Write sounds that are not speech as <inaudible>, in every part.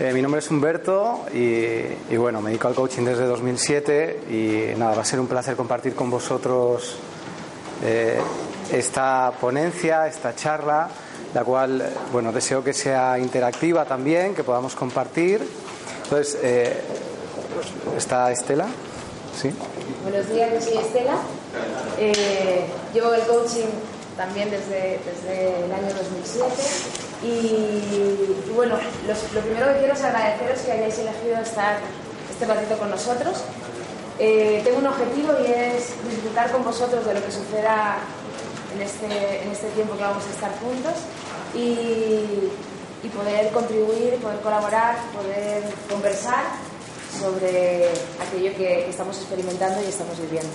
Eh, mi nombre es Humberto y, bueno, me dedico al coaching desde 2007 y nada, va a ser un placer compartir con vosotros eh, esta ponencia, esta charla, la cual, bueno, deseo que sea interactiva también, que podamos compartir. Entonces, eh, ¿está Estela? ¿Sí? Buenos días, yo soy Estela. llevo el coaching también desde, desde el año 2007 y, bueno, lo primero que quiero es agradeceros que hayáis elegido estar este ratito con nosotros. Eh, tengo un objetivo y es disfrutar con vosotros de lo que suceda en este, en este tiempo que vamos a estar juntos y, y poder contribuir, poder colaborar, poder conversar sobre aquello que, que estamos experimentando y estamos viviendo.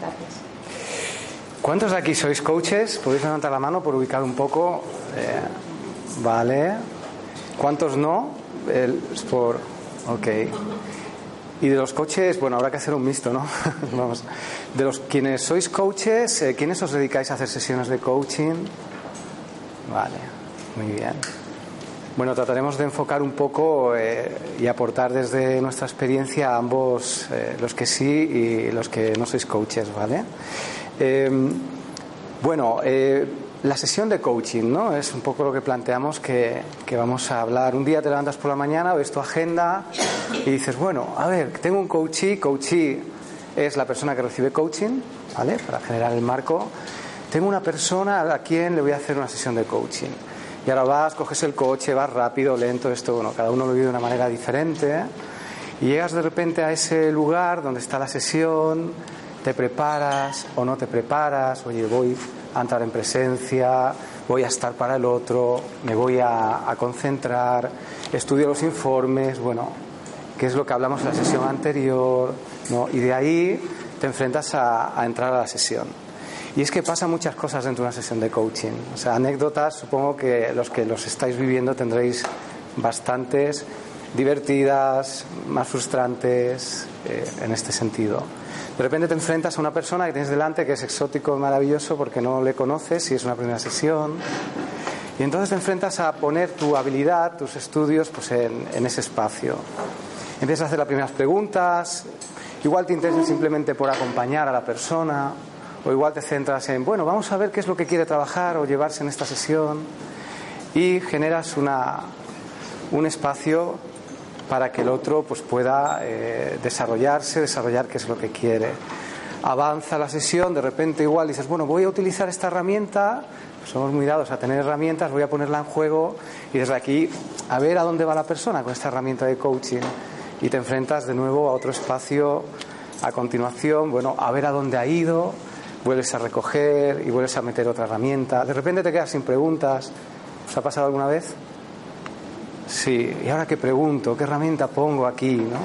Gracias. ¿Cuántos de aquí sois coaches? ¿Podéis levantar la mano por ubicar un poco? Eh, Vale. ¿Cuántos no? El, por. Ok. Y de los coaches, bueno, habrá que hacer un mixto, ¿no? <laughs> Vamos. De los quienes sois coaches, eh, ¿quiénes os dedicáis a hacer sesiones de coaching? Vale, muy bien. Bueno, trataremos de enfocar un poco eh, y aportar desde nuestra experiencia a ambos, eh, los que sí y los que no sois coaches, ¿vale? bueno, la sesión de coaching, ¿no? Es un poco lo que planteamos que, vamos a hablar. Un día te levantas por la mañana, ves tu agenda y dices, bueno, a ver, tengo un coachee, coachee es la persona que recibe coaching, ¿vale? Para generar el marco. Tengo una persona a quien le voy a hacer una sesión de coaching. Y ahora vas, coges el coche, vas rápido, lento, esto, bueno, cada uno lo vive de una manera diferente. Y llegas de repente a ese lugar donde está la sesión, te preparas o no te preparas, oye, voy a entrar en presencia, voy a estar para el otro, me voy a, concentrar, estudio los informes, bueno, qué es lo que hablamos en la sesión anterior, ¿no? y de ahí te enfrentas a, a entrar a la sesión. Y es que pasan muchas cosas dentro de una sesión de coaching. O sea, anécdotas, supongo que los que los estáis viviendo tendréis bastantes divertidas, más frustrantes eh, en este sentido. De repente te enfrentas a una persona que tienes delante que es exótico maravilloso porque no le conoces y es una primera sesión. Y entonces te enfrentas a poner tu habilidad, tus estudios, pues en, ese espacio. Empiezas a hacer las primeras preguntas, igual te interesas simplemente por acompañar a la persona, o igual te centras en, bueno, vamos a ver qué es lo que quiere trabajar o llevarse en esta sesión, y generas una, un espacio para que el otro pues, pueda eh, desarrollarse, desarrollar qué es lo que quiere. Avanza la sesión, de repente igual dices, bueno, voy a utilizar esta herramienta, somos muy dados a tener herramientas, voy a ponerla en juego y desde aquí a ver a dónde va la persona con esta herramienta de coaching. Y te enfrentas de nuevo a otro espacio a continuación, bueno, a ver a dónde ha ido, vuelves a recoger y vuelves a meter otra herramienta. De repente te quedas sin preguntas. ¿Os ha pasado alguna vez? Sí, ¿y ahora qué pregunto? ¿Qué herramienta pongo aquí? ¿no?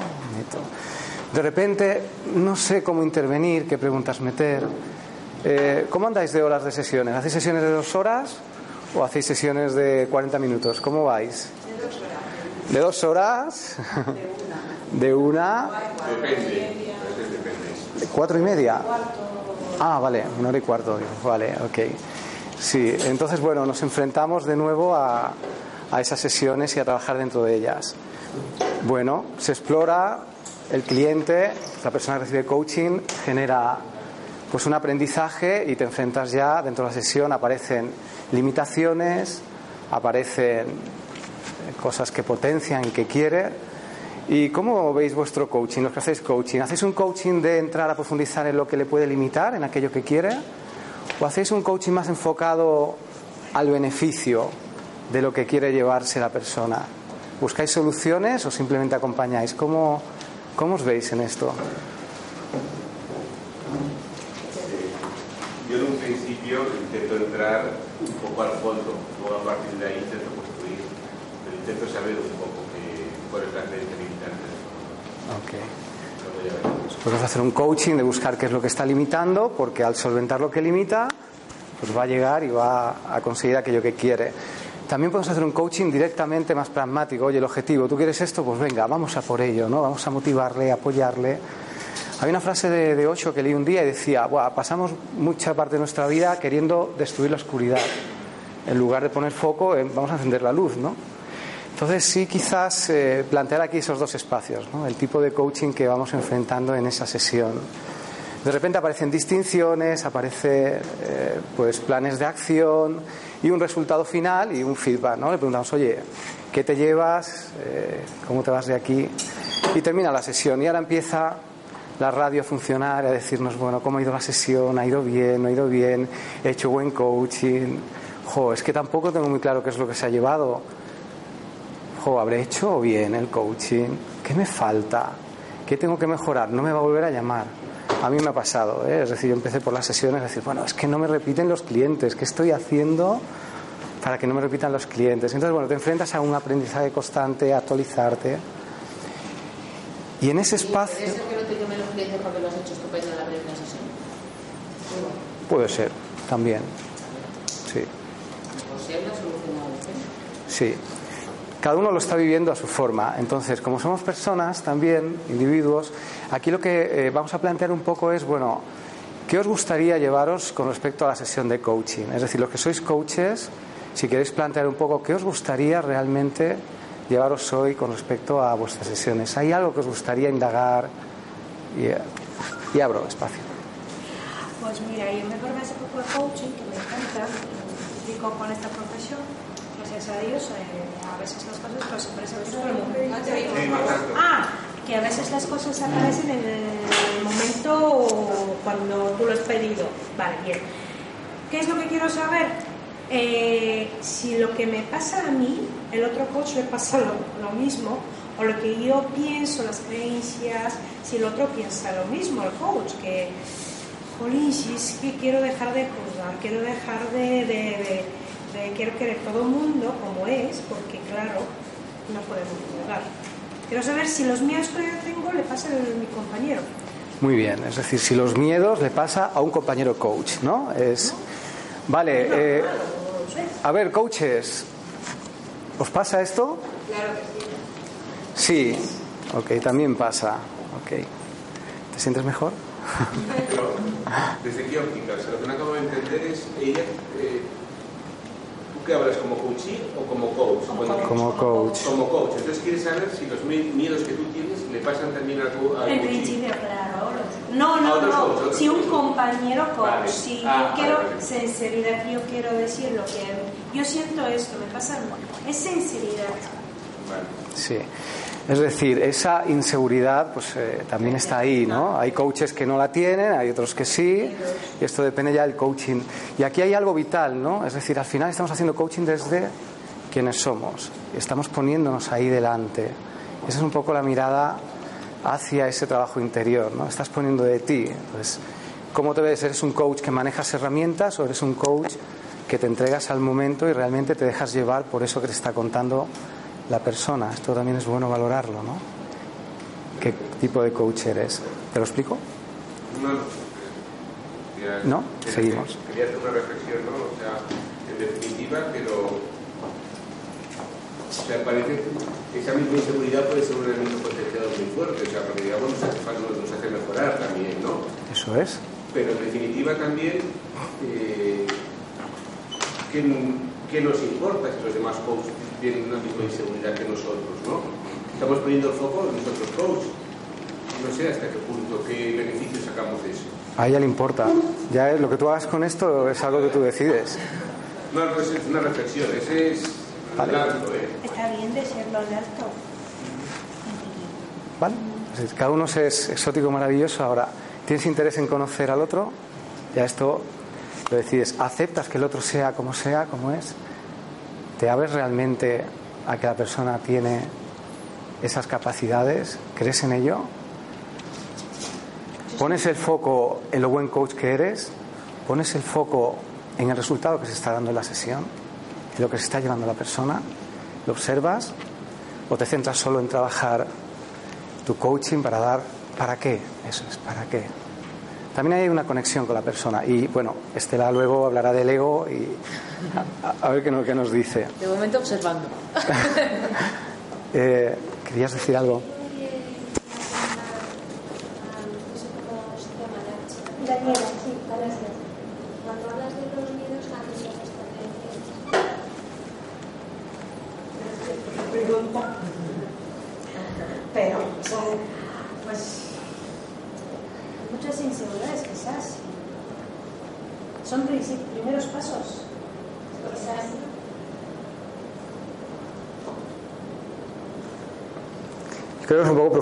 De repente no sé cómo intervenir, qué preguntas meter. Eh, ¿Cómo andáis de horas de sesiones? ¿Hacéis sesiones de dos horas o hacéis sesiones de 40 minutos? ¿Cómo vais? De dos horas. ¿De una? <laughs> Depende. ¿Cuatro y media? Ah, vale, una hora y cuarto. Vale, ok. Sí, entonces, bueno, nos enfrentamos de nuevo a, a esas sesiones y a trabajar dentro de ellas. Bueno, se explora el cliente, la persona que recibe coaching, genera pues un aprendizaje y te enfrentas ya dentro de la sesión, aparecen limitaciones, aparecen cosas que potencian y que quiere. ¿Y cómo veis vuestro coaching, los que hacéis coaching? ¿Hacéis un coaching de entrar a profundizar en lo que le puede limitar, en aquello que quiere? ¿O hacéis un coaching más enfocado al beneficio, de lo que quiere llevarse la persona. ¿Buscáis soluciones o simplemente acompañáis? ¿Cómo, cómo os veis en esto? Yo en un principio intento entrar un poco al fondo, luego a partir de ahí intento construir, pero intento saber un poco que, cuál es la creencia limitante. Ok. Podemos hacer un coaching de buscar qué es lo que está limitando, porque al solventar lo que limita, pues va a llegar y va a conseguir aquello que quiere. También podemos hacer un coaching directamente más pragmático. Oye, el objetivo, ¿tú quieres esto? Pues venga, vamos a por ello, ¿no? Vamos a motivarle, apoyarle. Hay una frase de, de Ocho que leí un día y decía, pasamos mucha parte de nuestra vida queriendo destruir la oscuridad. En lugar de poner foco, vamos a encender la luz, ¿no? Entonces sí, quizás eh, plantear aquí esos dos espacios, ¿no? el tipo de coaching que vamos enfrentando en esa sesión. De repente aparecen distinciones, aparecen eh, pues planes de acción y un resultado final y un feedback. ¿no? Le preguntamos, oye, ¿qué te llevas? Eh, ¿Cómo te vas de aquí? Y termina la sesión y ahora empieza la radio a funcionar, a decirnos, bueno, ¿cómo ha ido la sesión? ¿Ha ido bien? ¿No ha ido bien? ¿He hecho buen coaching? Jo, es que tampoco tengo muy claro qué es lo que se ha llevado ¿habré hecho bien el coaching? ¿Qué me falta? ¿Qué tengo que mejorar? No me va a volver a llamar. A mí me ha pasado, ¿eh? es decir, yo empecé por las sesiones a decir, bueno, es que no me repiten los clientes, ¿qué estoy haciendo para que no me repitan los clientes? Entonces, bueno, te enfrentas a un aprendizaje constante, a actualizarte. Y en ese espacio... ¿Puede ser también. Sí. Sí cada uno lo está viviendo a su forma. Entonces, como somos personas también, individuos, aquí lo que eh, vamos a plantear un poco es, bueno, ¿qué os gustaría llevaros con respecto a la sesión de coaching? Es decir, los que sois coaches, si queréis plantear un poco qué os gustaría realmente llevaros hoy con respecto a vuestras sesiones. ¿Hay algo que os gustaría indagar? Y, abro espacio. Pues mira, yo me formé hace poco de coaching, que me encanta, me con esta profesión gracias a Dios, eh, a veces las cosas pues, aparecen Ah, que a veces las cosas aparecen en el momento cuando tú lo has pedido. Vale, bien. ¿Qué es lo que quiero saber? Eh, si lo que me pasa a mí, el otro coach le pasa lo, mismo, o lo que yo pienso, las creencias, si el otro piensa lo mismo, el coach, que, jolín, si es que quiero dejar de juzgar, quiero dejar de quiero querer todo el mundo como es, porque claro, no podemos juzgar. Quiero saber si los miedos que yo tengo le pasan a mi compañero. Muy bien, es decir, si los miedos le pasa a un compañero coach, ¿no? Es vale. Eh, a ver, coaches, ¿os pasa esto? Claro que sí. Sí, ok, también pasa. Ok, ¿te sientes mejor? desde qué óptica, lo que no acabo de entender es ella. Eh, ¿Qué hablas como coach o como coach? como coach. Como coach. Entonces quieres saber si los miedos que tú tienes le pasan también a tu En principio, claro. No, no, no. Si un compañero coach, si ah, yo quiero sinceridad, yo quiero decir lo que yo siento esto, me pasa, es sinceridad. Sí. Es decir, esa inseguridad pues eh, también está ahí, ¿no? Hay coaches que no la tienen, hay otros que sí, y esto depende ya del coaching. Y aquí hay algo vital, ¿no? Es decir, al final estamos haciendo coaching desde quienes somos, estamos poniéndonos ahí delante. Esa es un poco la mirada hacia ese trabajo interior, ¿no? Estás poniendo de ti. Entonces, ¿cómo te ves? ¿Eres un coach que manejas herramientas o eres un coach que te entregas al momento y realmente te dejas llevar por eso que te está contando la persona. Esto también es bueno valorarlo, ¿no? ¿Qué tipo de coach eres? ¿Te lo explico? No, ¿No? Seguimos. Quería hacer una reflexión, ¿no? O sea, en definitiva, pero. O sea, parece que esa misma inseguridad puede ser un elemento potenciado muy fuerte, o sea, porque digamos nos hace, nos hace mejorar también, ¿no? Eso es. Pero en definitiva también, eh, ¿qué, ¿qué, nos importa si los demás coaches tienen una misma inseguridad que nosotros, ¿no? Estamos poniendo el foco en nosotros coach. No sé hasta qué punto, qué beneficios sacamos de eso. A ella le importa. Ya lo que tú hagas con esto es algo que tú decides. No, no es una reflexión. Ese es vale. alto, ¿eh? Está bien decirlo de alto. Vale. Pues cada uno es exótico, maravilloso. Ahora, ¿tienes interés en conocer al otro? Ya esto lo decides. ¿Aceptas que el otro sea como sea, como es? ¿Te abres realmente a que la persona tiene esas capacidades? ¿Crees en ello? ¿Pones el foco en lo buen coach que eres? ¿Pones el foco en el resultado que se está dando en la sesión? ¿En lo que se está llevando la persona? ¿Lo observas? ¿O te centras solo en trabajar tu coaching para dar ¿Para qué? Eso es, ¿para qué? También hay una conexión con la persona. Y bueno, Estela luego hablará del ego y a, ver qué, nos dice. De momento observando. <laughs> eh, ¿Querías decir algo? Daniela, sí, Cuando hablas de los miedos, Pregunta. Pero, pues muchas inseguridades quizás. Son primeros pasos. Quizás. Creo que es un poco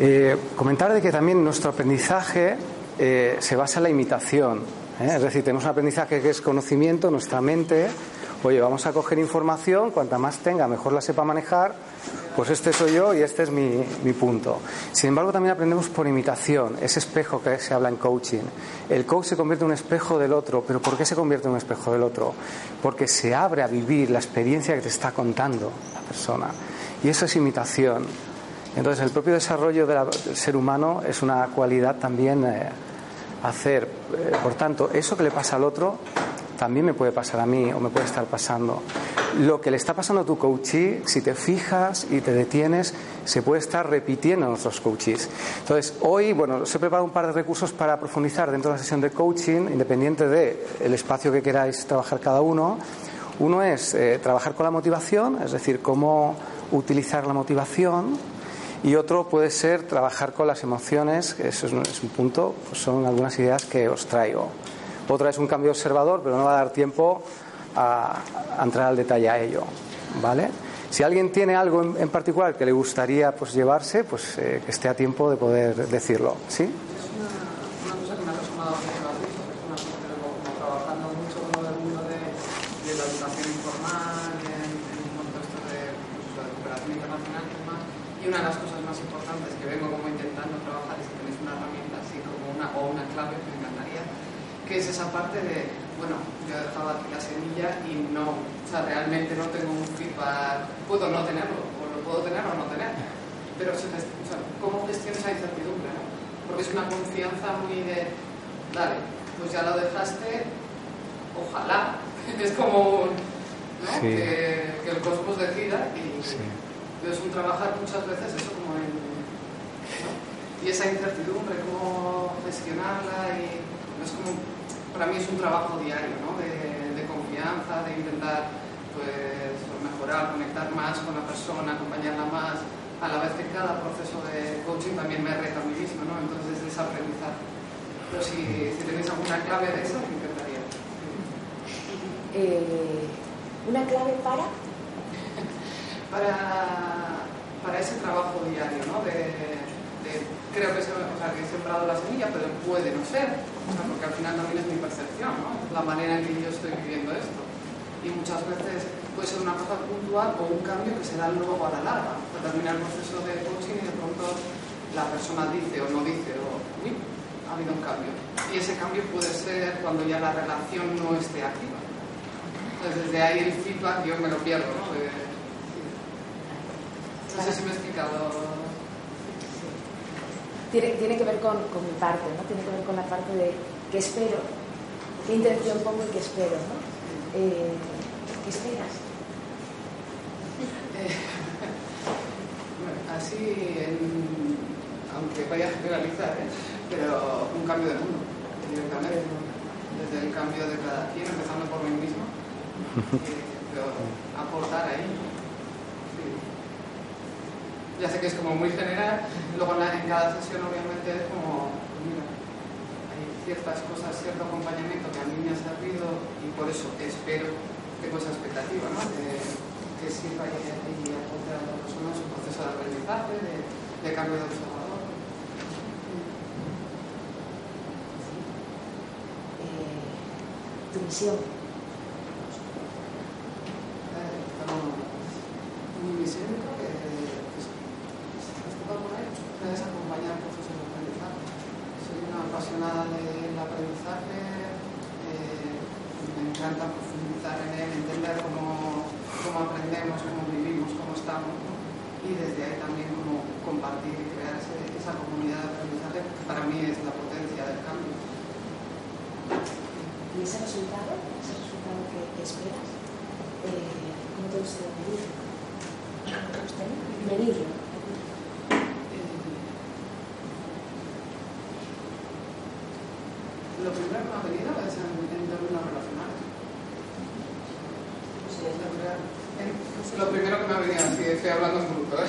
Eh, comentar de que también nuestro aprendizaje eh, se basa en la imitación. ¿eh? Es decir, tenemos un aprendizaje que es conocimiento, nuestra mente. Oye, vamos a coger información, cuanta más tenga, mejor la sepa manejar. Pues este soy yo y este es mi, mi punto. Sin embargo, también aprendemos por imitación, ese espejo que se habla en coaching. El coach se convierte en un espejo del otro, pero ¿por qué se convierte en un espejo del otro? Porque se abre a vivir la experiencia que te está contando la persona. Y eso es imitación. Entonces, el propio desarrollo del ser humano es una cualidad también eh, hacer. Eh, por tanto, eso que le pasa al otro también me puede pasar a mí o me puede estar pasando. Lo que le está pasando a tu coachee, si te fijas y te detienes, se puede estar repitiendo en nuestros coaches. Entonces, hoy, bueno, os he preparado un par de recursos para profundizar dentro de la sesión de coaching, independiente del espacio que queráis trabajar cada uno. Uno es eh, trabajar con la motivación, es decir, cómo utilizar la motivación y otro puede ser trabajar con las emociones, eso es, un punto, pues son algunas ideas que os traigo. Otra es un cambio observador, pero no va a dar tiempo a, entrar al detalle a ello. ¿Vale? Si alguien tiene algo en, particular que le gustaría pues, llevarse, pues eh, que esté a tiempo de poder decirlo. ¿Sí? una de las cosas más importantes que vengo como intentando trabajar es que tenéis una herramienta así como una o una clave que me encantaría, que es esa parte de, bueno, yo he dejado aquí la semilla y no, o sea, realmente no tengo puedo no tenerlo, o lo puedo tener o no tener, pero o sea, ¿cómo gestiono esa incertidumbre? No? Porque es una confianza muy de, dale, pues ya lo dejaste, ojalá, <laughs> es como ¿no? que, que, el cosmos decida y... Sí es un trabajar muchas veces eso como en... Y esa incertidumbre, cómo gestionarla y es como, para mí es un trabajo diario, ¿no? De, de confianza, de intentar pues mejorar, conectar más con la persona, acompañarla más, a la vez que cada proceso de coaching también me reta a mí mismo, ¿no? Entonces es aprendizaje. Pero si, si tenéis alguna clave de eso, me encantaría. Eh, ¿Una clave para? <laughs> para, para ese trabajo diario, ¿no? De, creo que, o sea, que he sembrado la semilla, pero puede no ser, porque al final también es mi percepción, ¿no? la manera en que yo estoy viviendo esto. Y muchas veces puede ser una cosa puntual o un cambio que se da luego a la larga. termina el proceso de coaching y de pronto la persona dice o no dice, o uy, ha habido un cambio. Y ese cambio puede ser cuando ya la relación no esté activa. Entonces, desde ahí el feedback yo me lo pierdo, ¿no? No sé si me he explicado. Tiene, tiene que ver con, con, mi parte, ¿no? Tiene que ver con la parte de qué espero, qué intención pongo y qué espero, ¿no? Eh, ¿Qué esperas? Eh, <laughs> bueno, así, en, aunque vaya a generalizar, ¿eh? pero un cambio de mundo, desde el cambio de cada quien, empezando por mí mismo, eh, pero aportar ahí. Ya sé que es como muy general, luego en, cada sesión obviamente es como, mira, ciertas cosas, cierto acompañamiento que a mí me ha servido y por eso espero, tengo esa expectativa, ¿no? De, que sirva y, aporte a la persona su proceso de aprendizaje, de, de cambio de observador. Eh, tu misión. Eh, bueno, mi misión creo que es, es acompañar procesos de aprendizaje. Soy una apasionada del aprendizaje, eh, me encanta profundizar en él, entender cómo, cómo aprendemos, cómo vivimos, cómo estamos. ¿no? Y desde ahí también cómo compartir y crear esa comunidad de aprendizaje para mí es la potencia del cambio. ¿Y ese resultado, ese resultado que, que esperas, eh, cómo te gustaría medirlo? ¿Cómo te gustaría medirlo? Lo primero que me ha venido es en, en términos relacionales. Lo primero- en- Lo primero que me ha venido, así estoy hablando en bruto, ¿eh?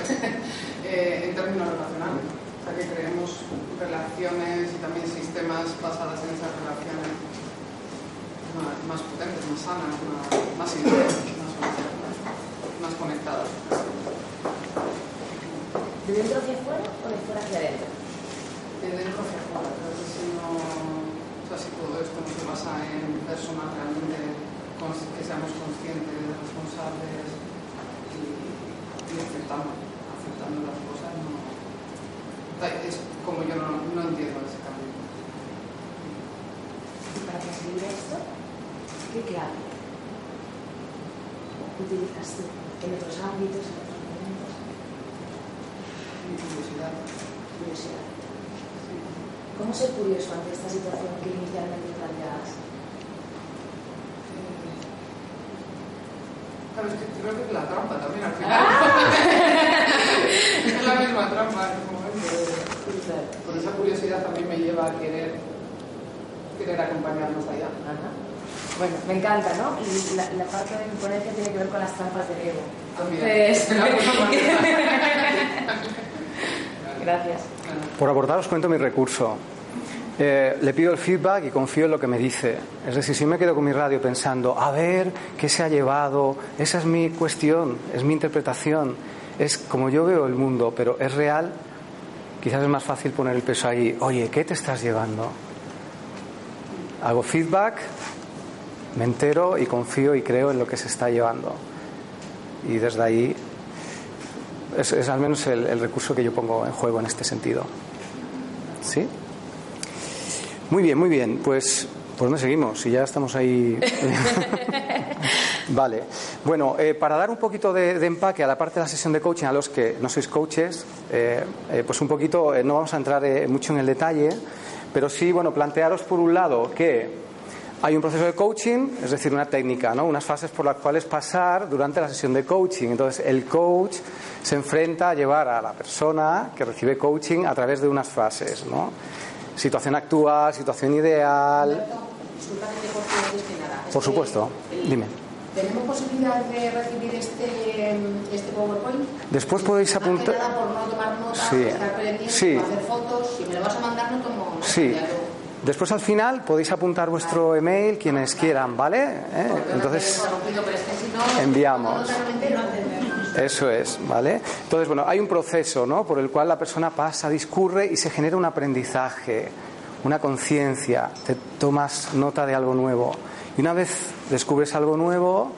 Eh, en términos relacionales. O sea, que creemos relaciones y también sistemas basados en esas relaciones más, más potentes, más sanas, más, más sinceras, más, más conectadas. ¿De dentro hacia afuera o de fuera hacia adentro? de dentro hacia afuera. Si no, o sea, si todo esto no se basa en personas realmente que seamos conscientes, responsables y, y aceptando, aceptando las cosas, no, es como yo no, no entiendo ese cambio. Y para conseguir esto, ¿qué clave utilizas tú en otros ámbitos, en otros momentos? Mi curiosidad. Curiosidad. ¿Cómo ser curioso ante esta situación que inicialmente planteabas? Claro, es que creo que es la trampa también al final. es la misma trampa en ese momento. Por esa curiosidad también me lleva a querer, querer acompañarnos allá. Ajá. Bueno, me encanta, ¿no? Y la, la parte de mi ponencia tiene que ver con las trampas del ego. También. Entonces, <laughs> misma manera. <laughs> Gracias. Por aportar os cuento mi recurso. Eh, le pido el feedback y confío en lo que me dice. Es decir, si me quedo con mi radio pensando, a ver, ¿qué se ha llevado? Esa es mi cuestión, es mi interpretación, es como yo veo el mundo, pero es real, quizás es más fácil poner el peso ahí. Oye, ¿qué te estás llevando? Hago feedback, me entero y confío y creo en lo que se está llevando. Y desde ahí es, al menos el, recurso que yo pongo en juego en este sentido. ¿Sí? Muy bien, muy bien. Pues, ¿por dónde seguimos? Si ya estamos ahí. <laughs> vale. Bueno, eh, para dar un poquito de, de empaque a la parte de la sesión de coaching, a los que no sois coaches, eh, eh, pues un poquito, eh, no vamos a entrar eh, mucho en el detalle, pero sí, bueno, plantearos por un lado que hay un proceso de coaching, es decir, una técnica, ¿no? unas fases por las cuales pasar durante la sesión de coaching. Entonces, el coach se enfrenta a llevar a la persona que recibe coaching a través de unas fases. ¿no? Situación actual, situación ideal. Por supuesto, dime. ¿Tenemos posibilidad de recibir este, este PowerPoint? Después podéis que apuntar. nada por no tomar notas, Sí. estar pendiente, Sí. hacer fotos. Si me lo vas a mandar, no tomo Sí. Después al final podéis apuntar vuestro email quienes quieran, ¿vale? ¿Eh? Entonces enviamos. Eso es, ¿vale? Entonces, bueno, hay un proceso, ¿no? Por el cual la persona pasa, discurre y se genera un aprendizaje, una conciencia, te tomas nota de algo nuevo. Y una vez descubres algo nuevo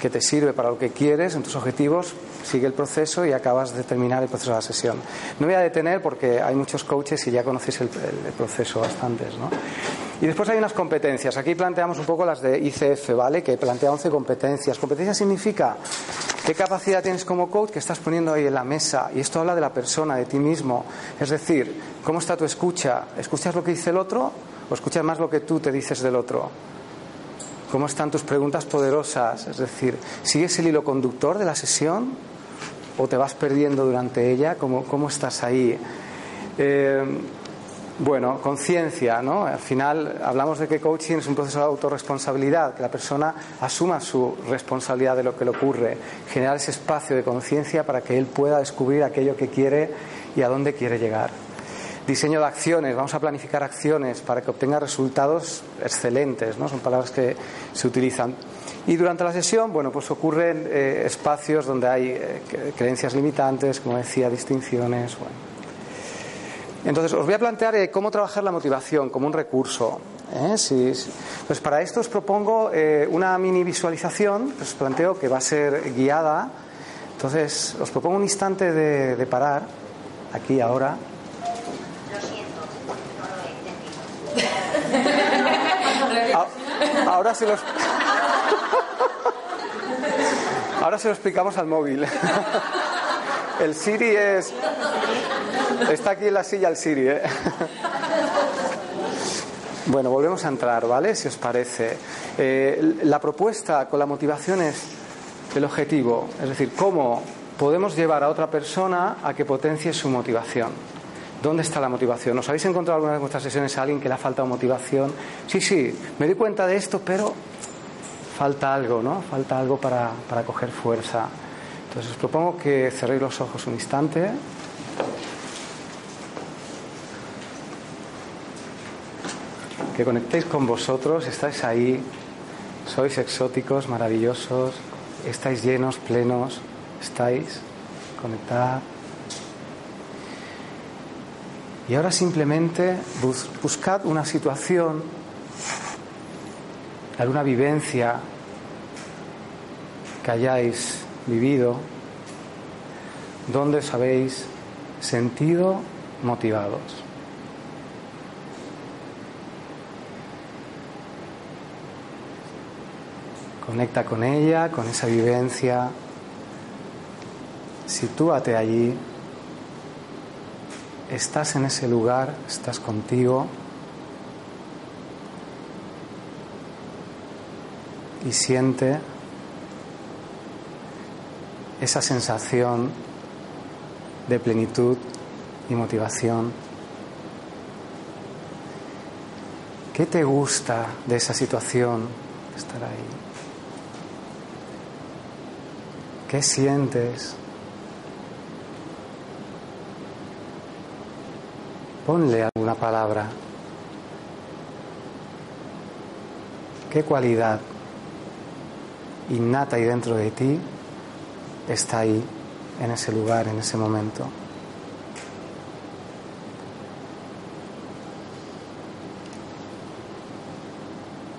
que te sirve para lo que quieres, en tus objetivos, sigue el proceso y acabas de terminar el proceso de la sesión. No voy a detener porque hay muchos coaches y ya conocéis el, proceso bastantes, ¿no? Y después hay unas competencias. Aquí planteamos un poco las de ICF, ¿vale? Que plantea 11 competencias. Competencia significa qué capacidad tienes como coach que estás poniendo ahí en la mesa. Y esto habla de la persona, de ti mismo. Es decir, ¿cómo está tu escucha? ¿Escuchas lo que dice el otro o escuchas más lo que tú te dices del otro? ¿Cómo están tus preguntas poderosas? Es decir, ¿sigues el hilo conductor de la sesión o te vas perdiendo durante ella? ¿Cómo, cómo estás ahí? Eh, bueno, conciencia, ¿no? Al final hablamos de que coaching es un proceso de autorresponsabilidad, que la persona asuma su responsabilidad de lo que le ocurre, generar ese espacio de conciencia para que él pueda descubrir aquello que quiere y a dónde quiere llegar. Diseño de acciones, vamos a planificar acciones para que obtenga resultados excelentes, ¿no? Son palabras que se utilizan. Y durante la sesión, bueno, pues ocurren eh, espacios donde hay eh, creencias limitantes, como decía, distinciones. Bueno. Entonces, os voy a plantear eh, cómo trabajar la motivación como un recurso. Sí, Pues para esto os propongo una mini visualización, os planteo que va a ser guiada. Entonces, os propongo un instante de, de parar, aquí, ahora. Lo siento, no lo he entendido. <laughs> Ahora se los. <laughs> Ahora se lo explicamos al móvil. <laughs> El Siri es. Está aquí en la silla el Siri, ¿eh? Bueno, volvemos a entrar, ¿vale? Si os parece. Eh, la propuesta con la motivación es el objetivo, es decir, cómo podemos llevar a otra persona a que potencie su motivación. ¿Dónde está la motivación? ¿Os habéis encontrado alguna en vuestras sesiones a alguien que le ha faltado motivación? Sí, sí, me doy cuenta de esto, pero falta algo, ¿no? Falta algo para, para coger fuerza. Entonces os propongo que cerréis los ojos un instante. Que conectéis con vosotros, estáis ahí, sois exóticos, maravillosos, estáis llenos, plenos, estáis, conectad. Y ahora simplemente buscad una situación alguna vivencia que hayáis vivido donde os habéis sentido motivados. Conecta con ella, con esa vivencia. Sitúate allí. Estás en ese lugar, estás contigo. y siente esa sensación de plenitud y motivación. ¿Qué te gusta de esa situación estar ahí? ¿Qué sientes? Ponle alguna palabra. ¿Qué cualidad innata y dentro de ti está ahí, en ese lugar, en ese momento.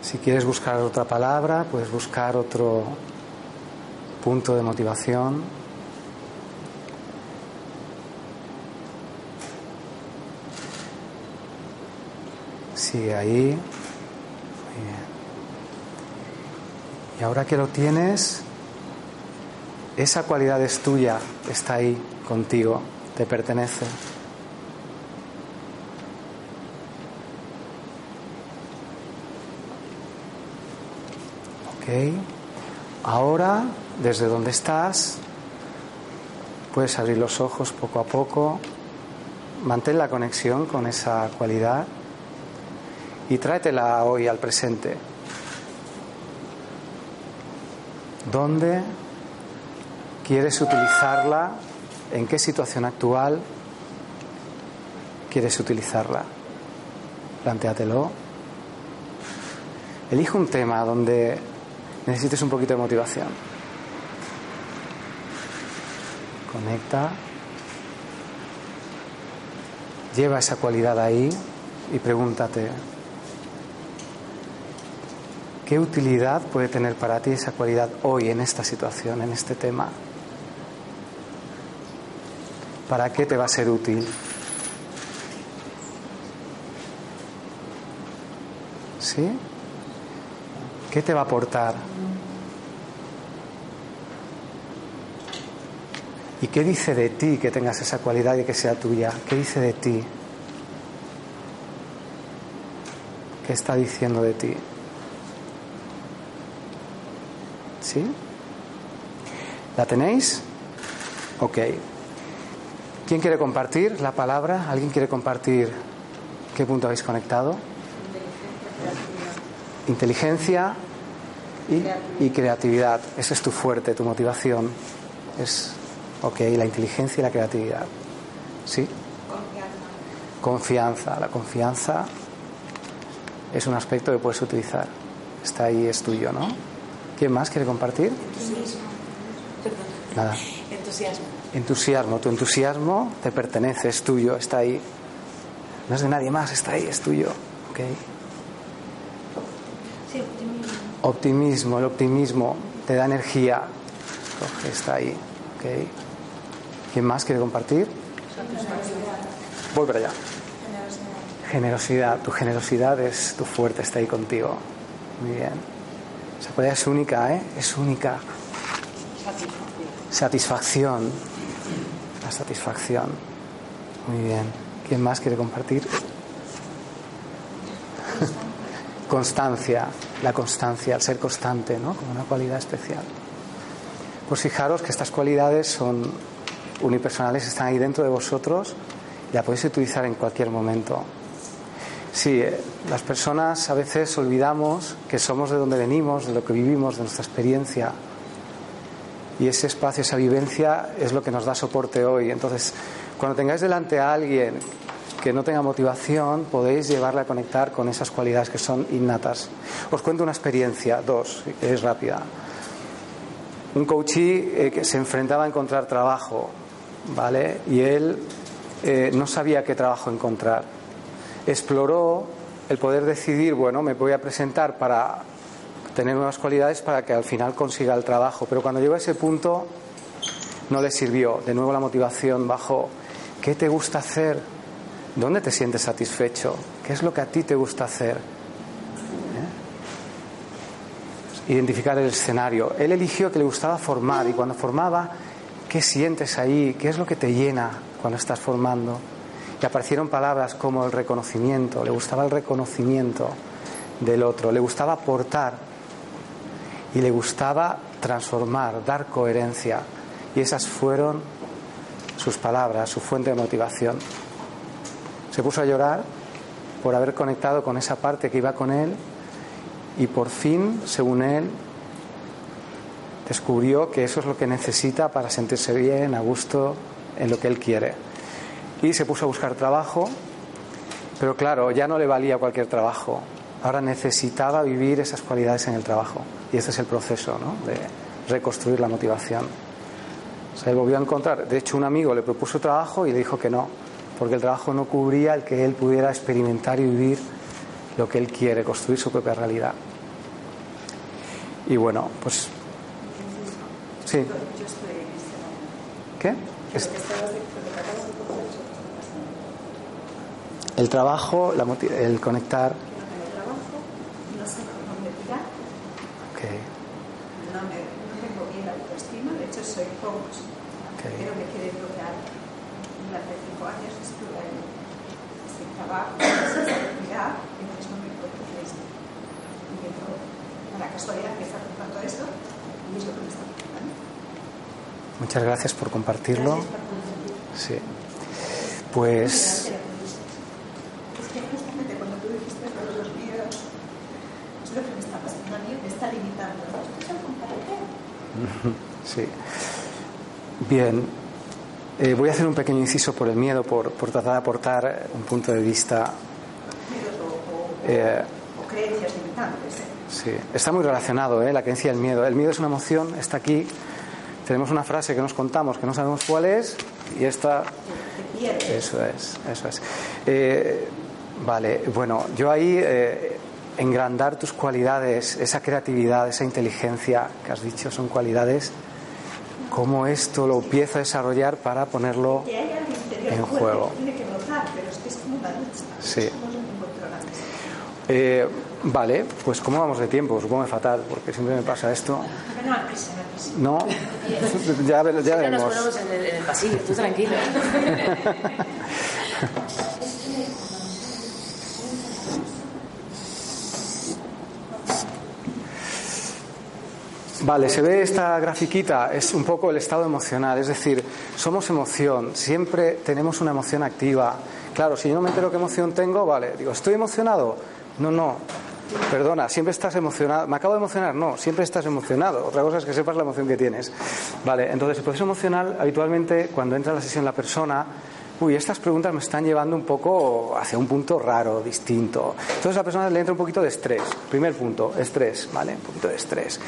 Si quieres buscar otra palabra, puedes buscar otro punto de motivación. Sigue ahí. Y ahora que lo tienes, esa cualidad es tuya, está ahí contigo, te pertenece. Ok. Ahora, desde donde estás, puedes abrir los ojos poco a poco, mantén la conexión con esa cualidad y tráetela hoy al presente. ¿Dónde quieres utilizarla? ¿En qué situación actual quieres utilizarla? Plantéatelo. Elige un tema donde necesites un poquito de motivación. Conecta. Lleva esa cualidad ahí y pregúntate, ¿Qué utilidad puede tener para ti esa cualidad hoy en esta situación, en este tema? ¿Para qué te va a ser útil? ¿Sí? ¿Qué te va a aportar? ¿Y qué dice de ti que tengas esa cualidad y que sea tuya? ¿Qué dice de ti? ¿Qué está diciendo de ti? ¿Sí? ¿La tenéis? Ok. ¿Quién quiere compartir la palabra? ¿Alguien quiere compartir qué punto habéis conectado? Inteligencia y, y creatividad. Ese es tu fuerte, tu motivación. Es, ok, la inteligencia y la creatividad. ¿Sí? Confianza. La confianza es un aspecto que puedes utilizar. Está ahí, es tuyo, ¿no? ¿Quién más quiere compartir? Nada. Entusiasmo. Entusiasmo. Tu entusiasmo te pertenece, es tuyo, está ahí. No es de nadie más, está ahí, es tuyo. ¿Ok? Sí, optimismo. Optimismo, el optimismo te da energía. Está ahí. ¿Ok? ¿Quién más quiere compartir? Voy para allá. Generosidad. Tu generosidad es tu fuerte, está ahí contigo. Muy bien. Esa cualidad es única, ¿eh? Es única. Satisfacción. La satisfacción. Muy bien. ¿Quién más quiere compartir? Constancia. La constancia, el ser constante, ¿no? Como una cualidad especial. Pues fijaros que estas cualidades son unipersonales, están ahí dentro de vosotros y la podéis utilizar en cualquier momento. Sí, eh, las personas a veces olvidamos que somos de donde venimos, de lo que vivimos, de nuestra experiencia. Y ese espacio, esa vivencia es lo que nos da soporte hoy. Entonces, cuando tengáis delante a alguien que no tenga motivación, podéis llevarle a conectar con esas cualidades que son innatas. Os cuento una experiencia, dos, que es rápida. Un coachí eh, que se enfrentaba a encontrar trabajo, ¿vale? Y él eh, no sabía qué trabajo encontrar. Exploró el poder decidir, bueno, me voy a presentar para tener nuevas cualidades para que al final consiga el trabajo. Pero cuando llegó a ese punto, no le sirvió. De nuevo la motivación bajó. ¿Qué te gusta hacer? ¿Dónde te sientes satisfecho? ¿Qué es lo que a ti te gusta hacer? ¿Eh? Identificar el escenario. Él eligió que le gustaba formar y cuando formaba, ¿qué sientes ahí? ¿Qué es lo que te llena cuando estás formando? Y aparecieron palabras como el reconocimiento, le gustaba el reconocimiento del otro, le gustaba aportar y le gustaba transformar, dar coherencia. Y esas fueron sus palabras, su fuente de motivación. Se puso a llorar por haber conectado con esa parte que iba con él y por fin, según él, descubrió que eso es lo que necesita para sentirse bien, a gusto, en lo que él quiere. Y se puso a buscar trabajo, pero claro, ya no le valía cualquier trabajo. Ahora necesitaba vivir esas cualidades en el trabajo. Y este es el proceso ¿no? de reconstruir la motivación. O sea, volvió a encontrar. De hecho, un amigo le propuso trabajo y le dijo que no, porque el trabajo no cubría el que él pudiera experimentar y vivir lo que él quiere, construir su propia realidad. Y bueno, pues. Sí. ¿Qué? El trabajo, la el conectar. no sé por dónde tirar, Ok, no, me, no tengo bien la autoestima, de hecho soy coach, pero me quedé bloqueada. Durante cinco años estuve sin trabajo, sin seguridad, entonces no me encuentro. Y la casualidad que está contando esto, y es lo que me está. Muchas gracias por compartirlo. Sí. Pues Es que justamente cuando tú dijiste lo de los vídeos, es lo que me está pasando a mí, me está limitando. Esto es el compartir. Sí. Bien. Eh, voy a hacer un pequeño inciso por el miedo, por, por tratar de aportar un punto de vista. Miedos o, o- eh, o creencias limitantes. ¿eh? sí. Está muy relacionado, ¿eh? la creencia y el miedo. El miedo es una emoción, está aquí. Tenemos una frase que nos contamos que no sabemos cuál es y esta. Eso es, eso es. Eh, vale, bueno, yo ahí eh, engrandar tus cualidades, esa creatividad, esa inteligencia que has dicho, son cualidades. ¿Cómo esto lo empiezo a desarrollar para ponerlo Que hay algo interior en juego? que tiene que notar, pero es que es como una lucha. Sí. Eh, vale, pues ¿cómo vamos de tiempo? Supongo que fatal, porque siempre me pasa esto. No, no, prisa, no, prisa. No, ya, ya Siempre nos veremos. ponemos en el, en el pasillo, tú tranquilo. Vale, se ve esta grafiquita, es un poco el estado emocional, es decir, somos emoción, siempre tenemos una emoción activa. Claro, si yo no me entero qué emoción tengo, vale, digo, ¿estoy emocionado? No, no, perdona, siempre estás emocionado. ¿Me acabo de emocionar? No, siempre estás emocionado. Otra cosa es que sepas la emoción que tienes. Vale, entonces el proceso emocional, habitualmente, cuando entra a la sesión la persona, uy, estas preguntas me están llevando un poco hacia un punto raro, distinto. Entonces a la persona le entra un poquito de estrés. Primer punto, estrés, ¿vale? Un poquito de estrés.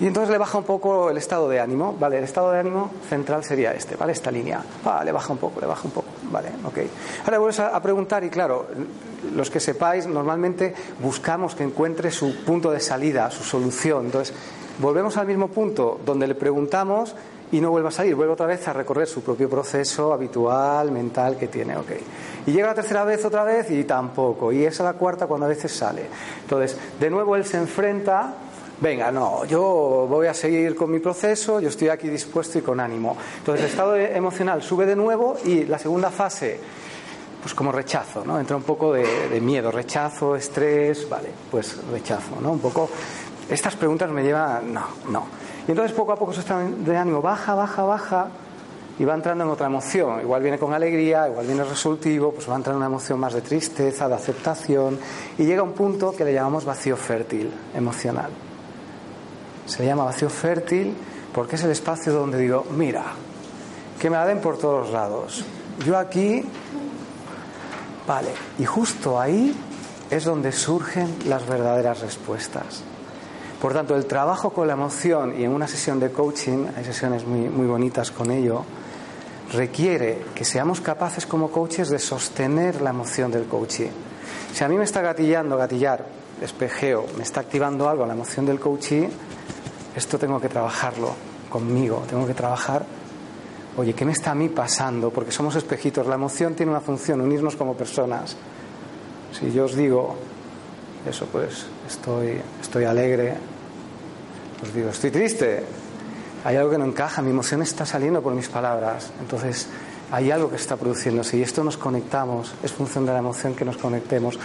Y entonces le baja un poco el estado de ánimo, ¿vale? El estado de ánimo central sería este, ¿vale? Esta línea. Ah, le baja un poco, le baja un poco, ¿vale? Ok. Ahora vuelves a, a preguntar y claro, los que sepáis, normalmente buscamos que encuentre su punto de salida, su solución. Entonces, volvemos al mismo punto donde le preguntamos y no vuelve a salir, vuelve otra vez a recorrer su propio proceso habitual, mental que tiene, ok. Y llega la tercera vez otra vez y tampoco, y es la cuarta cuando a veces sale. Entonces, de nuevo él se enfrenta venga, no, yo voy a seguir con mi proceso, yo estoy aquí dispuesto y con ánimo. Entonces el estado emocional sube de nuevo y la segunda fase, pues como rechazo, ¿no? Entra un poco de, miedo, rechazo, estrés, vale, pues rechazo, ¿no? Un poco, estas preguntas me llevan, no, no. Y entonces poco a poco su estado de ánimo baja, baja, baja y va entrando en otra emoción. Igual viene con alegría, igual viene resolutivo, pues va entrando en una emoción más de tristeza, de aceptación y llega a un punto que le llamamos vacío fértil emocional. Se llama vacío fértil porque es el espacio donde digo, mira, que me la den por todos lados. Yo aquí, vale, y justo ahí es donde surgen las verdaderas respuestas. Por tanto, el trabajo con la emoción y en una sesión de coaching, hay sesiones muy, muy bonitas con ello, requiere que seamos capaces como coaches de sostener la emoción del coaching. Si a mí me está gatillando, gatillar, espejeo, me está activando algo la emoción del coaching, esto tengo que trabajarlo conmigo, tengo que trabajar, oye, ¿qué me está a mí pasando? Porque somos espejitos, la emoción tiene una función, unirnos como personas. Si yo os digo, eso pues, estoy, estoy alegre, os digo, estoy triste, hay algo que no encaja, mi emoción está saliendo por mis palabras, entonces hay algo que está produciéndose y esto nos conectamos, es función de la emoción que nos conectemos.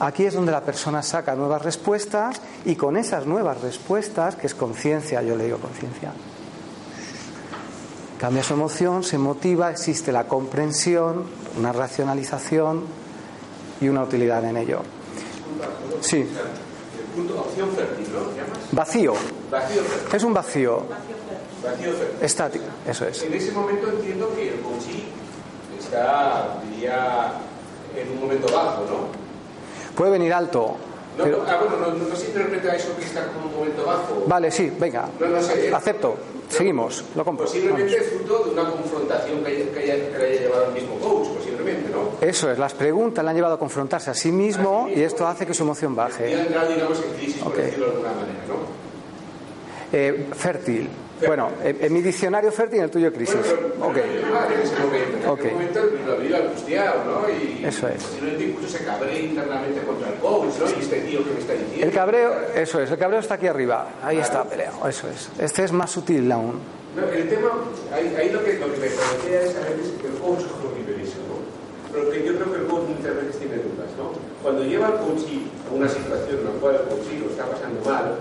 Aquí es donde la persona saca nuevas respuestas y con esas nuevas respuestas, que es conciencia, yo le digo conciencia, cambia su emoción, se motiva, existe la comprensión, una racionalización y una utilidad en ello. Sí. Vacío. Es un vacío. Estático, eso es. En ese momento entiendo que el coachí está, diría, en un momento bajo, ¿no? Puede venir alto. No, pero... ah, bueno, no, no, se interpreta eso que está como un momento bajo. Vale, sí, venga. No, sé, Acepto. Seguimos, lo compro. Posiblemente es fruto de una confrontación que haya, que, haya, que haya llevado el mismo coach, posiblemente, ¿no? Eso es, las preguntas le han llevado a confrontarse a sí mismo, y esto hace que su emoción baje. Y ha entrado, digamos, en crisis, por decirlo de alguna manera, ¿no? Eh, fértil. Bueno, en, mi diccionario fértil, en el tuyo crisis. Bueno, pero, ok. En en. Y eso es. posiblemente incluso se cabrea internamente contra el coach, ¿no? Y este tío que me está diciendo. El cabreo, eso es, el cabreo está aquí arriba. Ahí está peleado, eso es. Este es más sutil aún. No, el tema, ahí, ahí lo, que, lo que me plantea es a veces que el coach vive eso, ¿no? Pero que yo creo que el coach muchas veces tiene dudas, ¿no? Cuando lleva al coach a una situación en la cual el coach lo está pasando mal,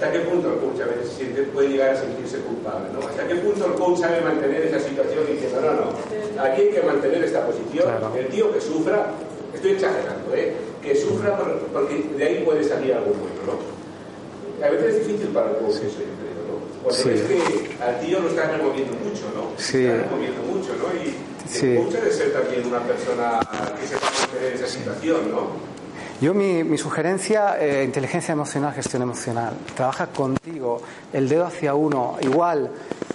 ¿Hasta qué punto el coach a veces siente, puede llegar a sentirse culpable? ¿no? ¿Hasta qué punto el coach sabe mantener esa situación diciendo, no, no, aquí hay que mantener esta posición, claro. el tío que sufra, estoy exagerando, ¿eh? que sufra porque de ahí puede salir algo bueno, ¿no? A veces es difícil para el coach eso, yo creo, ¿no? Sí. ves que al tío lo están removiendo mucho, ¿no? Sí. Está removiendo mucho, ¿no? Y sí. el coach debe ser también una persona que sepa mantener esa situación, ¿no? Yo mi, mi sugerencia, eh, inteligencia emocional, gestión emocional. Trabaja contigo, el dedo hacia uno, igual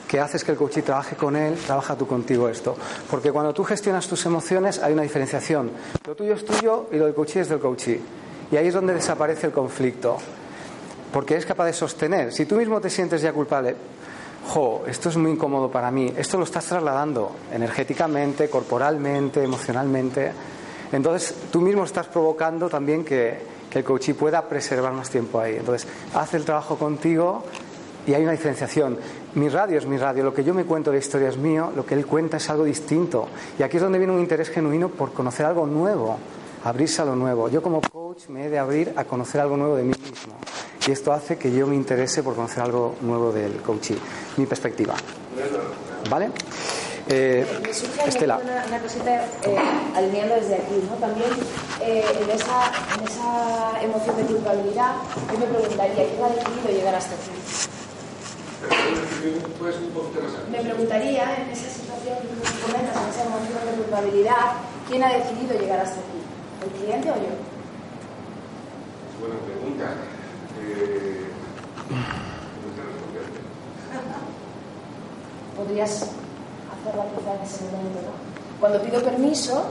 que haces que el coachí trabaje con él, trabaja tú contigo esto. Porque cuando tú gestionas tus emociones hay una diferenciación. Lo tuyo es tuyo y lo del coachí es del coachí. Y ahí es donde desaparece el conflicto. Porque es capaz de sostener. Si tú mismo te sientes ya culpable, jo, esto es muy incómodo para mí, esto lo estás trasladando energéticamente, corporalmente, emocionalmente. Entonces, tú mismo estás provocando también que, que, el coachí pueda preservar más tiempo ahí. Entonces, hace el trabajo contigo y hay una diferenciación. Mi radio es mi radio, lo que yo me cuento de historia es mío, lo que él cuenta es algo distinto. Y aquí es donde viene un interés genuino por conocer algo nuevo, abrirse a lo nuevo. Yo como coach me he de abrir a conocer algo nuevo de mí mismo. Y esto hace que yo me interese por conocer algo nuevo del coachí, mi perspectiva. ¿Vale? Eh, me surge Estela. Una, una cosita eh, alineando desde aquí, ¿no? También eh, en, esa, en esa emoción de culpabilidad, yo me preguntaría, ¿quién ha decidido llegar hasta aquí? Me preguntaría, en esa situación que tú comentas, en esa emoción de culpabilidad, ¿quién ha decidido llegar hasta aquí? ¿El cliente o yo? Es buena pregunta. Eh, hacerla quizá en ese momento. ¿no? Cuando pido permiso,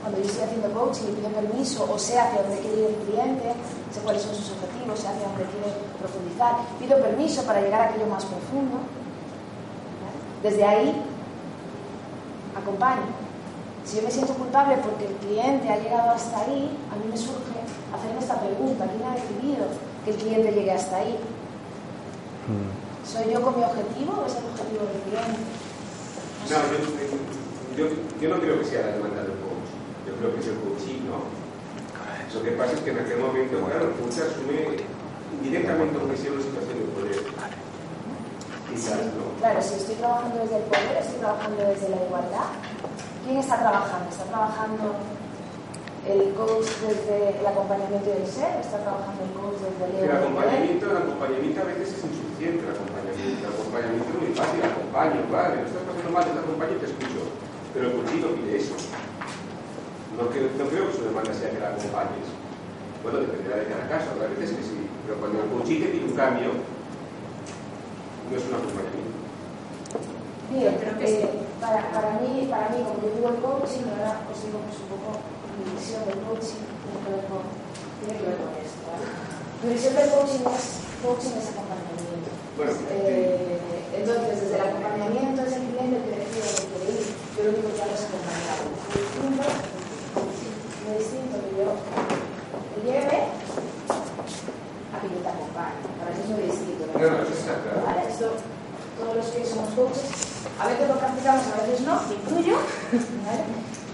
cuando yo estoy haciendo coaching y pido permiso o sé hacia dónde quiere ir el cliente, sé cuáles son sus objetivos, sé hacia dónde quiere profundizar, pido permiso para llegar a aquello más profundo, desde ahí acompaño. Si yo me siento culpable porque el cliente ha llegado hasta ahí, a mí me surge hacerme esta pregunta, ¿quién ha decidido que el cliente llegue hasta ahí? Hmm. ¿Soy yo con mi objetivo o es el objetivo del cliente? No, yo, yo, no creo que sea la demanda del coach, yo creo que es el coaching, ¿no? Lo que pasa es que en aquel momento, claro, el coach asume directamente aunque sea una situación de poder. Quizás, ¿no? Claro, si estoy trabajando desde el poder, estoy trabajando desde la igualdad, ¿Quién está trabajando? ¿Está trabajando el coach desde el acompañamiento del ser? ¿Está trabajando el coach desde el? El acompañamiento, el acompañamiento a veces es insuficiente, el acompañamiento. El acompañamiento es muy fácil, acompaño, vale, no estás pasando mal, te acompaño y te escucho. Pero el coaching no pide eso. No, que, no creo que su demanda sea que la acompañes. Bueno, dependerá de cada caso, habrá veces que sí. Pero cuando el coaching te pide un cambio, no es un acompañamiento. Bien, pero que para, para, mí, para mí, como yo digo el coaching, ahora os digo pues, un poco mi visión del coaching, tiene que ver con, tiene que ver con esto. ¿vale? Mi visión del coaching es, coaching es acompañamiento. Bueno, eh, entonces, desde el acompañamiento es el cliente que lo que ir. Yo lo único que hago es acompañar. Distinto, muy distinto que yo te lleve a que yo te acompañe. Para eso es muy distinto. Para esto, todos los que somos coaches a veces lo practicamos, a veces no, incluyo, ¿vale?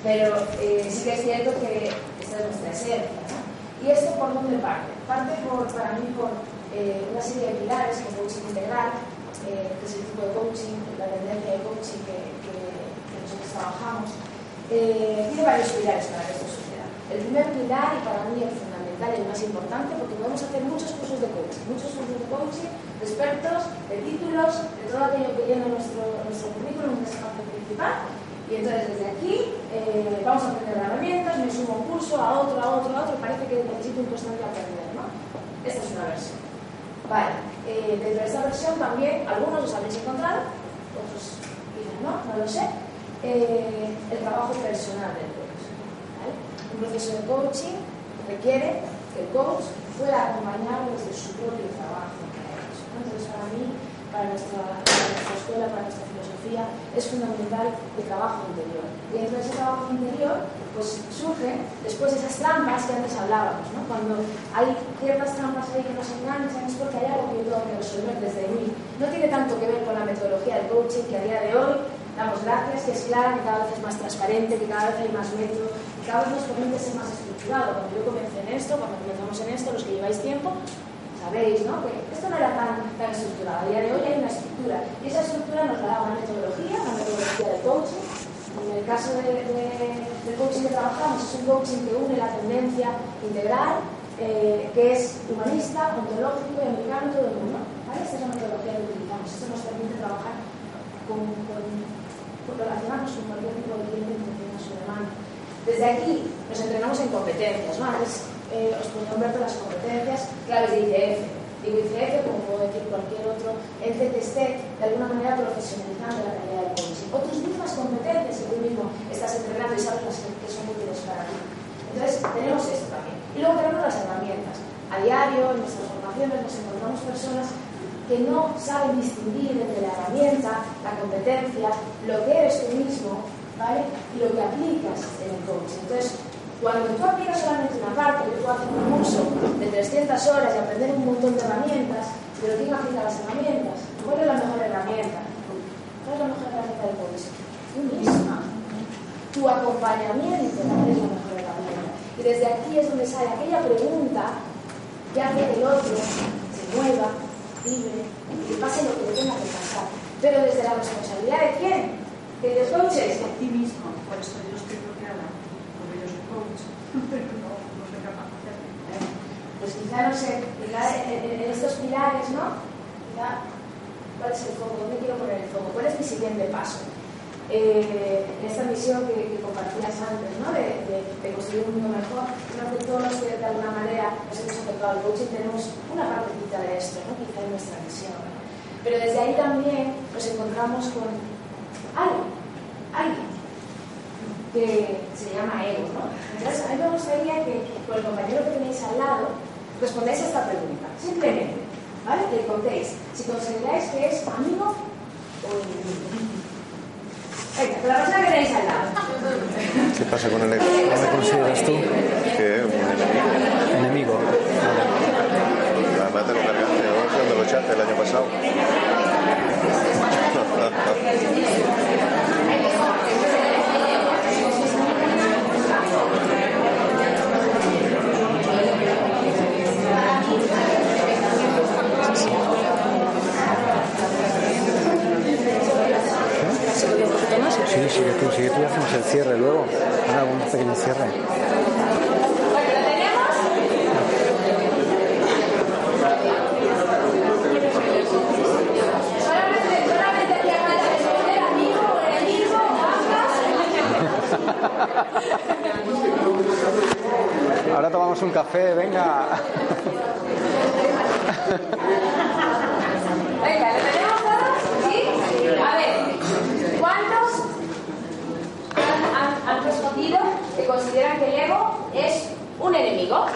pero eh, sí que es cierto que esta es nuestra esencia. ¿no? ¿Y esto por dónde parte? Parte por, para mí por eh, una serie de pilares como coaching integral, eh, que es el tipo de coaching, la tendencia de coaching que, que, que nosotros trabajamos. tiene varios pilares para que esto suceda. El primer pilar, y para mí el fundamental y el más importante, porque podemos hacer muchos cursos de coaching, muchos cursos de coaching de expertos, de títulos, de todo aquello que llena nuestro, nuestro currículum, nuestra parte principal. Y entonces desde aquí eh, vamos a aprender herramientas, me sumo un curso a otro, a otro, a otro, parece que necesito un constante aprender, ¿no? Esta es una versión. Vale, eh, dentro de esta versión también, algunos los habéis encontrado, otros quizás no, no lo sé, eh, el trabajo personal del coach. ¿vale? Un proceso de coaching requiere que el coach pueda acompañar desde su propio trabajo entonces, para mí, para nuestra, escuela, para nuestra filosofía, es fundamental el trabajo interior. Y dentro de ese trabajo interior, pues surgen después esas trampas que antes hablábamos, ¿no? Cuando hay ciertas trampas ahí que nos enganchan, es porque hay algo que yo tengo que resolver desde mí. No tiene tanto que ver con la metodología del coaching que a día de hoy damos gracias, que es clara, que cada vez es más transparente, que cada vez hay más método, que cada vez nos permite ser más estructurado. Cuando yo comencé en esto, cuando comenzamos en esto, los que lleváis tiempo, sabéis, ¿no? Que esto no era tan, tan estructurado. A día de hoy hay una estructura. Y esa estructura nos la da una metodología, una metodología de coaching. En el caso de, del coaching que trabajamos, es un coaching que une la tendencia integral, eh, que es humanista, ontológico y americano, todo el mundo. ¿vale? Esta es la metodología que utilizamos. Esto nos permite trabajar con, con, con relacionarnos con cualquier tipo de cliente en función de su demanda. Desde aquí nos entrenamos en competencias, ¿no? Antes eh, os ponía las competencias claves de ICF. ICF, como puedo decir cualquier otro ente que esté de alguna manera profesionalizando la calidad del coaching. Otras mismas competencias que tú mismo estás entrenando y sabes que son útiles para ti. Entonces, tenemos esto también. Y luego tenemos las herramientas. A diario, en nuestras formaciones, nos encontramos personas que no saben distinguir entre la herramienta, la competencia, lo que eres tú mismo, ¿vale? Y lo que aplicas en el coaching. Cuando tú aplicas solamente una parte, yo puedo hacer un curso de 300 horas y aprender un montón de herramientas, pero ¿quién aplica las herramientas? ¿Cuál es la mejor herramienta? ¿Cuál es la mejor herramienta del coaching? Tú misma. Tu acompañamiento es la mejor herramienta. Y desde aquí es donde sale aquella pregunta que hace que el otro se mueva, vive y pase lo que le tenga que pasar. Pero desde la responsabilidad de quién? De los coaches. De ti mismo. Por eso yo pero no, no soy capaz de. Pues quizá, no sé, en, en, estos pilares, ¿no? Quizá, ¿cuál es el foco? ¿Dónde quiero poner el foco? ¿Cuál es mi siguiente paso? Eh, en esta misión que, que compartías antes, ¿no? De, de, de, construir un mundo mejor, creo que todos los que de alguna manera nos hemos acercado al coaching tenemos una partecita de esto, ¿no? Quizá en nuestra misión. Pero desde ahí también nos encontramos con alguien, alguien que se llama ego, ¿no? Entonces, a mí me gustaría que con el compañero que tenéis al lado respondáis a esta pregunta, simplemente, ¿vale? Le contéis si consideráis que es amigo o enemigo. Venga, con la persona que tenéis al lado. ¿Qué pasa con el ego? ¿Qué me consideras tú? Que es un enemigo. Enemigo. Además te lo cargaste, ¿no? Cuando lo echaste el año pasado. Sí, sigue tú, sigue tú y hacemos el cierre luego. Ahora un pequeño cierre. Solamente, solamente hacía falta responder amigo o enemigo, ambas. Ahora tomamos un café, venga ¿lo tenemos todos? ¿Sí? A ver, ¿cuántos han, han- han respondido que consideran que el ego es un enemigo?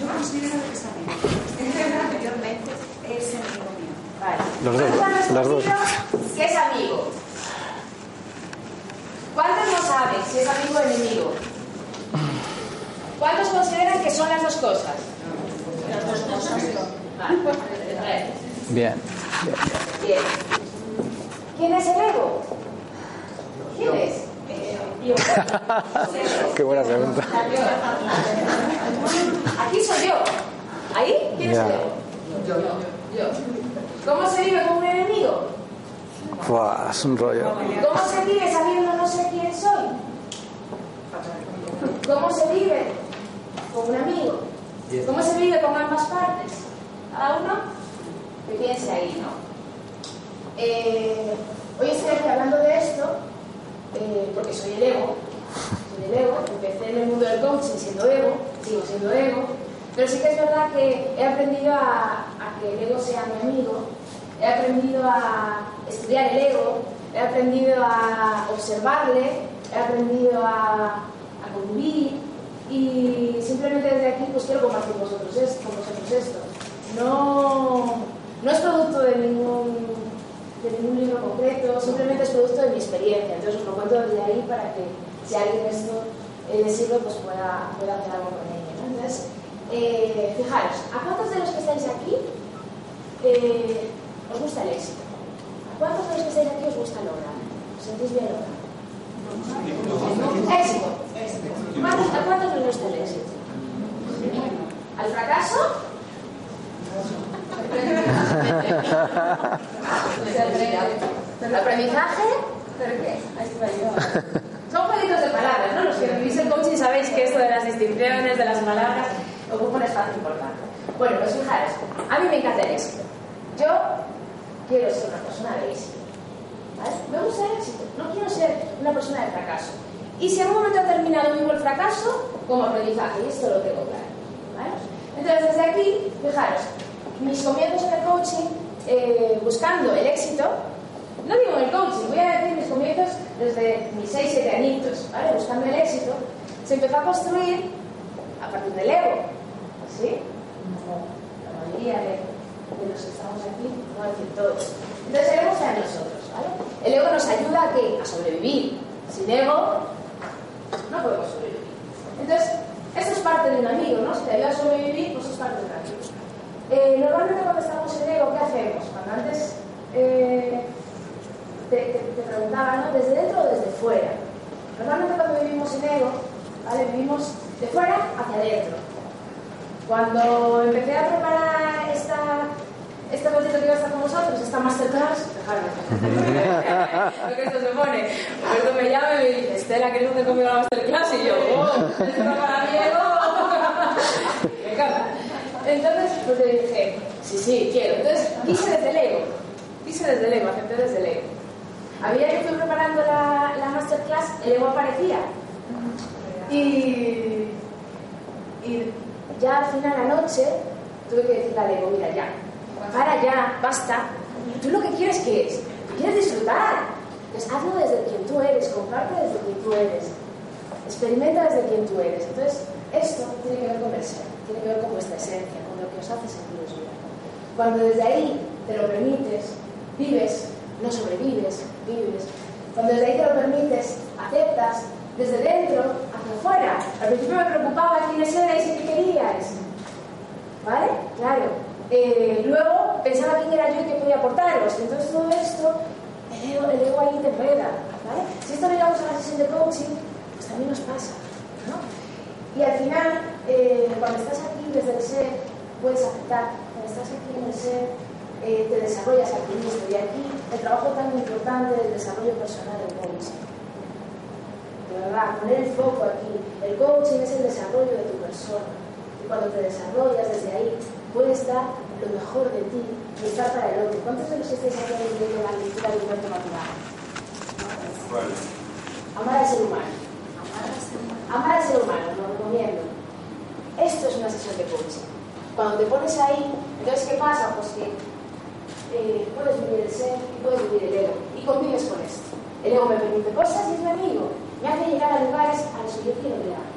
Yo considero que es amigo. Es verdad, anteriormente es enemigo mío. Vale. Los dos, ¿Cuántos han las dos. respondido que es amigo? ¿Cuántos no saben si es amigo o enemigo? ¿Cuántos consideran que son las dos cosas? Las dos cosas. Vale, pues, Bien. Bien. ¿Quién es el ego? ¿Quién es? Yo. Qué buena pregunta. Aquí soy yo. ¿Ahí? ¿Quién es ego? Yo. Yo. ¿Cómo se vive con un enemigo? Buah, es un rollo. ¿Cómo se vive sabiendo no sé quién soy? ¿Cómo se vive con un amigo? ¿Cómo se vive con ambas partes? Cada uno que piense ahí, ¿no? Eh, hoy estoy aquí hablando de esto eh, porque soy el ego. Soy el ego. Empecé en el mundo del coaching siendo ego, sigo siendo ego. Pero sí que es verdad que he aprendido a, a que el ego sea mi amigo. He aprendido a estudiar el ego. He aprendido a observarle. He aprendido a, a convivir. Y simplemente desde aquí pues quiero compartir vosotros esto. Con vosotros esto. No, no es producto de ningún de ningún libro concreto, simplemente es producto de mi experiencia. Entonces os lo cuento desde ahí para que si alguien esto eh, le sirve, pues pueda, pueda hacer algo con ello. ¿no? Entonces, eh, fijaros, ¿a cuántos de los que estáis aquí eh, os gusta el éxito? ¿A cuántos de los que estáis aquí os gusta lograr? ¿Os sentís bien lograr? Éxito. ¿Cuántos- ¿A cuántos les gusta el éxito? ¿Al fracaso? ¿El aprendizaje? ¿Pero qué? Son jueguitos de palabras, ¿no? Los que vivís el coaching sabéis que esto de las distinciones, de las palabras, ocupa un espacio importante. Bueno, pues fijaros, a mí me encanta el éxito. Yo quiero ser una persona de éxito. ¿vale? Me gusta el éxito, no quiero ser una persona de fracaso. Y si en un momento determinado vivo el fracaso, como aprendizaje, y esto lo tengo claro. ¿vale? Entonces, desde aquí, fijaros, mis comienzos en el coaching, eh, buscando el éxito, no digo en el coaching, voy a decir mis comienzos desde mis 6-7 añitos, ¿vale? buscando el éxito, se empezó a construir a partir del ego, ¿sí? Como la mayoría de, de los que estamos aquí, no decir todos. Entonces el ego está en nosotros, ¿vale? El ego nos ayuda a qué? A sobrevivir. Sin ego no podemos sobrevivir. Entonces, esto es parte de un amigo, ¿no? Si te ayuda a sobrevivir, pues es parte de un amigo. Eh, normalmente cuando estamos en ego, ¿qué hacemos? Cuando antes eh, te, te, te preguntaba, ¿no? ¿Desde dentro o desde fuera? Normalmente cuando vivimos en ego, ¿vale? Vivimos de fuera hacia adentro. Cuando empecé a preparar esta, este ratito que iba a estar con vosotros, esta masterclass, dejadme. <laughs> Lo que esto se pone. Roberto me llama y me dice, Estela, ¿quieres hacer conmigo la masterclass? Y yo, oh, esto no para mí, ego. <laughs> me encanta. Entonces, pues le dije, sí, sí, quiero. Entonces, quise desde el ego. Quise desde el ego, acepté desde el ego. A medida que fui preparando la, la masterclass, el ego aparecía. Y, y ya al final de la noche tuve que decirle al ego, mira, ya, para ya, basta. ¿Tú lo que quieres qué es? quieres disfrutar. Pues hazlo desde quien tú eres, comparte desde quien tú eres. Experimenta desde quien tú eres. Entonces, esto tiene que ver con el ser, tiene que ver con vuestra esencia, con lo que os hace sentir bien. Cuando desde ahí te lo permites, vives, no sobrevives, vives. Cuando desde ahí te lo permites, aceptas, desde dentro hacia afuera. Al principio me preocupaba quiénes erais y qué queríais. ¿Vale? Claro. Eh, luego pensaba quién era yo y qué podía aportaros. Entonces todo esto, el ego, el ego ahí te enreda. ¿vale? Si esto lo llevamos a la sesión de coaching, pues también nos pasa. ¿no? Y al final, eh, cuando estás aquí desde el ser, puedes aceptar. Cuando estás aquí en el ser, eh, te desarrollas a ti mismo. Y aquí el trabajo tan importante del desarrollo personal del coaching verdad, poner el foco aquí. El coaching es el desarrollo de tu persona. Y cuando te desarrollas desde ahí, puedes dar lo mejor de ti y estar para el otro. ¿Cuántos de los estáis aquí de la lectura del cuento natural? Amar al ser humano. Amar al ser humano, lo recomiendo. Esto es una sesión de coaching. Cuando te pones ahí, entonces ¿qué pasa? Pues que eh, puedes vivir el ser y puedes vivir el ego. Y convives con esto. El ego me permite cosas y es mi amigo me hace llegar a lugares a los que yo quiero llegar.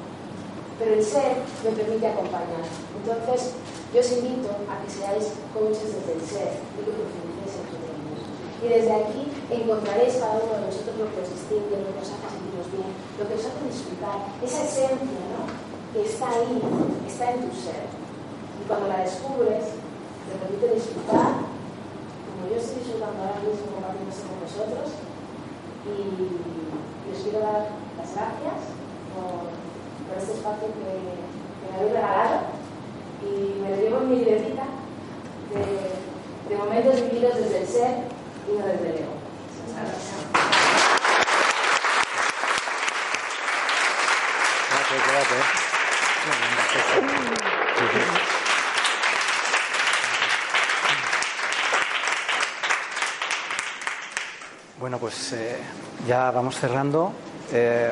Pero el ser me permite acompañar. Entonces, yo os invito a que seáis coaches desde el ser y que profundicéis en Y desde aquí encontraréis cada uno de vosotros lo que os distingue, lo que os hace sentiros bien, lo que os hace disfrutar, esa esencia ¿no? que está ahí, está en tu ser. Y cuando la descubres, te permite disfrutar, como yo estoy disfrutando ahora mismo compartiéndose con vosotros, y les quiero dar las gracias por, por este espacio que, que, me habéis regalado y me lo llevo en mi libretita de, de momentos vividos desde el ser y no desde el ego. Gracias, gracias. Bueno, pues eh, ya vamos cerrando. Eh,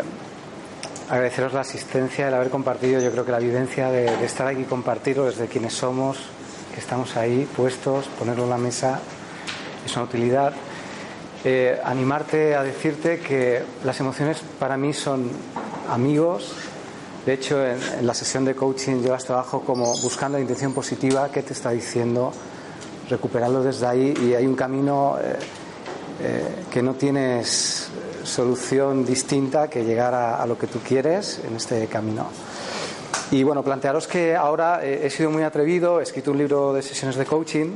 agradeceros la asistencia, el haber compartido, yo creo que la vivencia de, estar aquí compartirlo desde quienes somos, que estamos ahí puestos, ponerlo en la mesa, es una utilidad. Eh, animarte a decirte que las emociones para mí son amigos. De hecho, en, la sesión de coaching llevas trabajo como buscando la intención positiva, qué te está diciendo, recuperarlo desde ahí y hay un camino que no tienes solución distinta que llegar a, lo que tú quieres en este camino. Y bueno, plantearos que ahora eh, he sido muy atrevido, he escrito un libro de sesiones de coaching,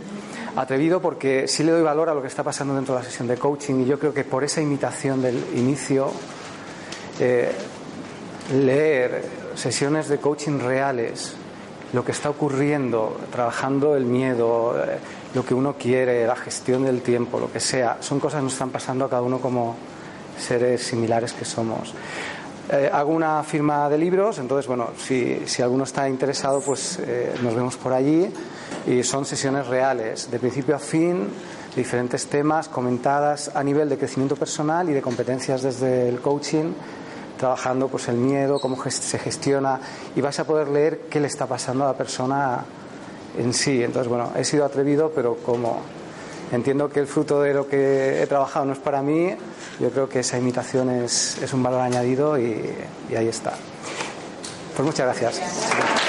atrevido porque sí le doy valor a lo que está pasando dentro de la sesión de coaching y yo creo que por esa imitación del inicio, eh, leer sesiones de coaching reales, lo que está ocurriendo, trabajando el miedo, lo que uno quiere, la gestión del tiempo, lo que sea, son cosas que nos están pasando a cada uno como seres similares que somos. Eh, hago una firma de libros, entonces, bueno, si, si alguno está interesado, pues eh, nos vemos por allí y son sesiones reales, de principio a fin, diferentes temas comentadas a nivel de crecimiento personal y de competencias desde el coaching, trabajando pues el miedo, cómo se gestiona y vais a poder leer qué le está pasando a la persona en sí. Entonces, bueno, he sido atrevido, pero como entiendo que el fruto de lo que he trabajado no es para mí, yo creo que esa imitación es, es un valor añadido y ahí está. Pues muchas gracias.